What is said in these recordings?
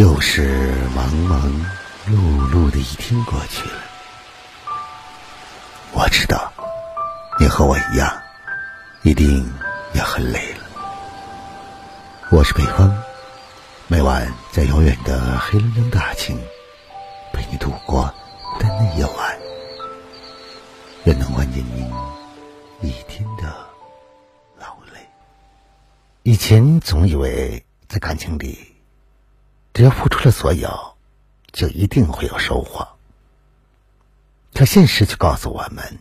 又是忙忙碌碌的一天过去了，我知道你和我一样，一定也很累了。我是北风，每晚在遥远的黑龙江大庆陪你度过孤单的夜晚，愿能缓解您一天的劳累。以前总以为在感情里。只要付出了所有，就一定会有收获。可现实却告诉我们，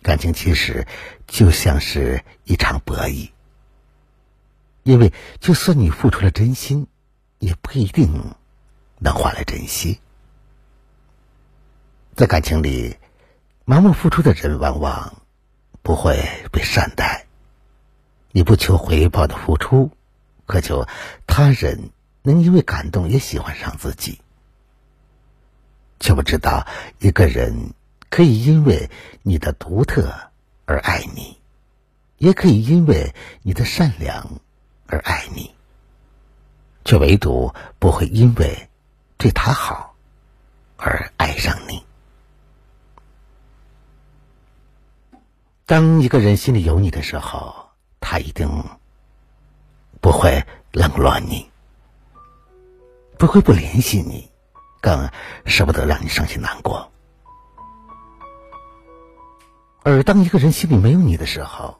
感情其实就像是一场博弈。因为就算你付出了真心，也不一定能换来珍惜。在感情里，盲目付出的人往往不会被善待。你不求回报的付出，渴求他人。能因为感动也喜欢上自己，却不知道一个人可以因为你的独特而爱你，也可以因为你的善良而爱你，却唯独不会因为对他好而爱上你。当一个人心里有你的时候，他一定不会冷落你。不会不联系你，更舍不得让你伤心难过。而当一个人心里没有你的时候，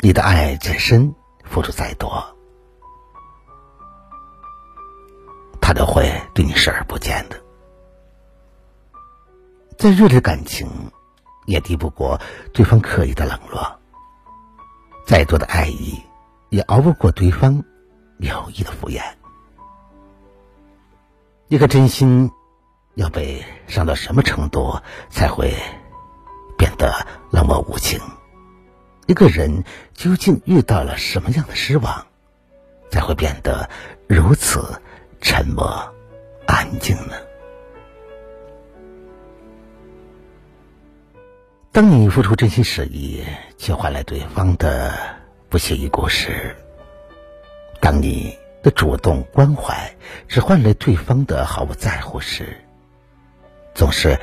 你的爱再深，付出再多，他都会对你视而不见的。再热烈的感情，也敌不过对方刻意的冷落；再多的爱意，也熬不过对方。有意的敷衍，一颗真心要被伤到什么程度才会变得冷漠无情？一个人究竟遇到了什么样的失望，才会变得如此沉默安静呢？当你付出真心实意，却换来对方的不屑一顾时，当你的主动关怀只换来对方的毫不在乎时，总是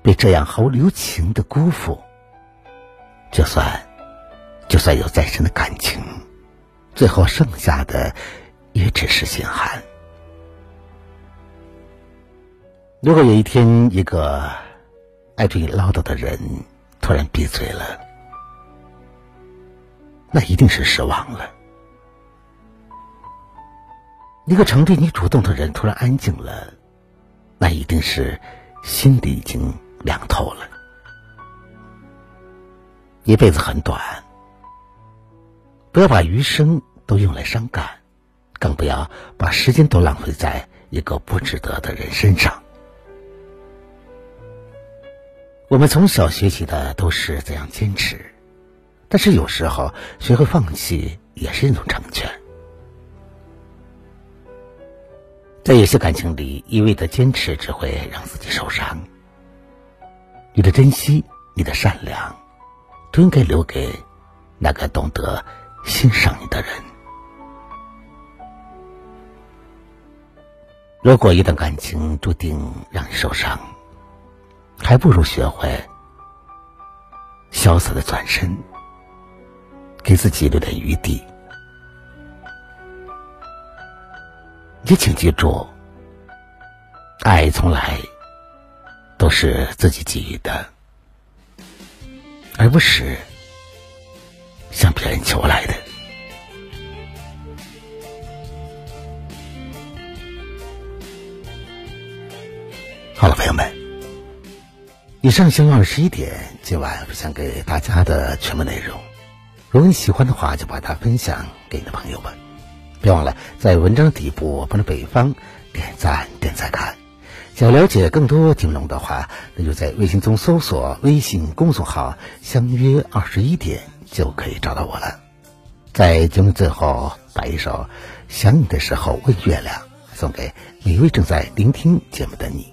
被这样毫无留情的辜负。就算就算有再深的感情，最后剩下的也只是心寒。如果有一天一个爱对你唠叨的人突然闭嘴了，那一定是失望了。一个常对你主动的人突然安静了，那一定是心里已经凉透了。一辈子很短，不要把余生都用来伤感，更不要把时间都浪费在一个不值得的人身上。我们从小学习的都是怎样坚持，但是有时候学会放弃也是一种成全。在有些感情里，一味的坚持只会让自己受伤。你的珍惜，你的善良，都应该留给那个懂得欣赏你的人。如果一段感情注定让你受伤，还不如学会潇洒的转身，给自己留点余地。也请记住，爱从来都是自己给予的，而不是向别人求来的。好了，朋友们，以上相约二十一点，今晚分享给大家的全部内容。如果你喜欢的话，就把它分享给你的朋友们。别忘了在文章底部帮着北方点赞点赞看。想了解更多听龙的话，那就在微信中搜索微信公众号“相约二十一点”就可以找到我了。在节目最后，把一首《想你的时候问月亮》送给每一位正在聆听节目的你。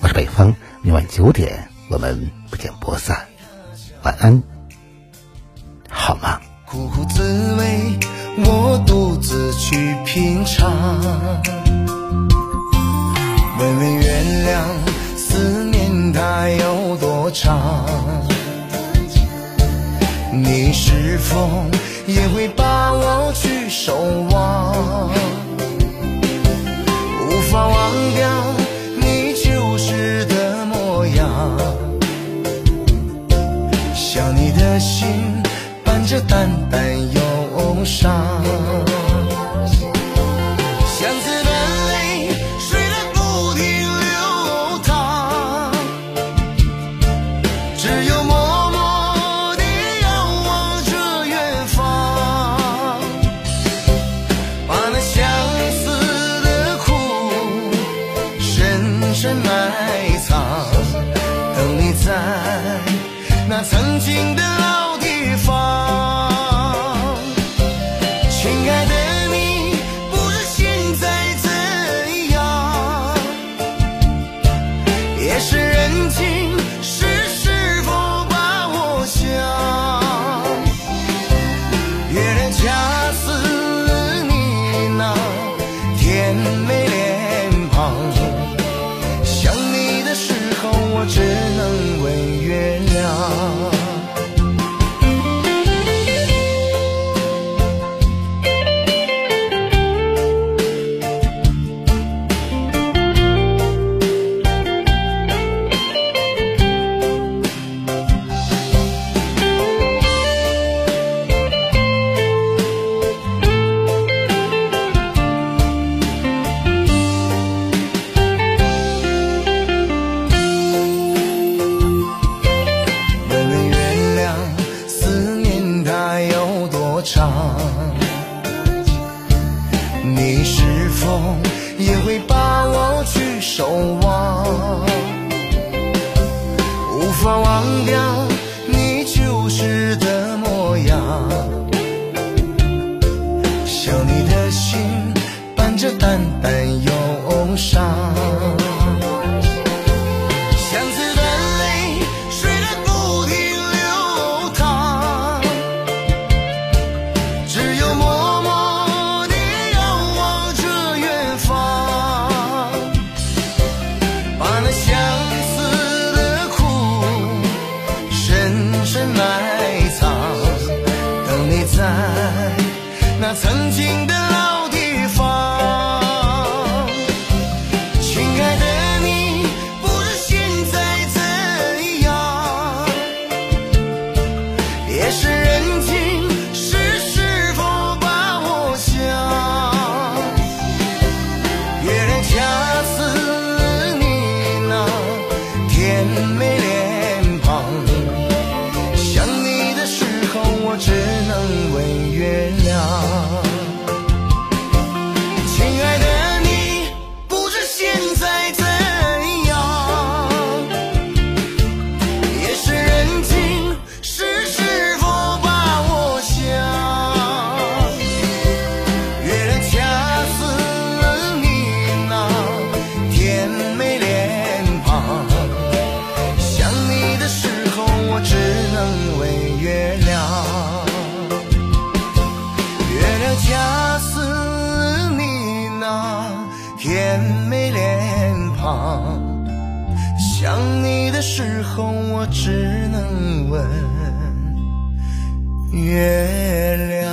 我是北方，明晚九点我们不见不散。晚安，好吗？我独自去。品尝。问问月亮，思念它有多长？你是否也会把我去守望？无法忘掉你旧时的模样，想你的心伴着淡淡忧伤。相思的泪水它不停流淌，只有默默地遥望着远方，把那相思的苦深深埋藏，等你在那曾经的上？你是否也会把我去守望？无法忘掉你旧时的模样，想你的心伴着淡甜美脸庞，想你的时候，我只能问月亮。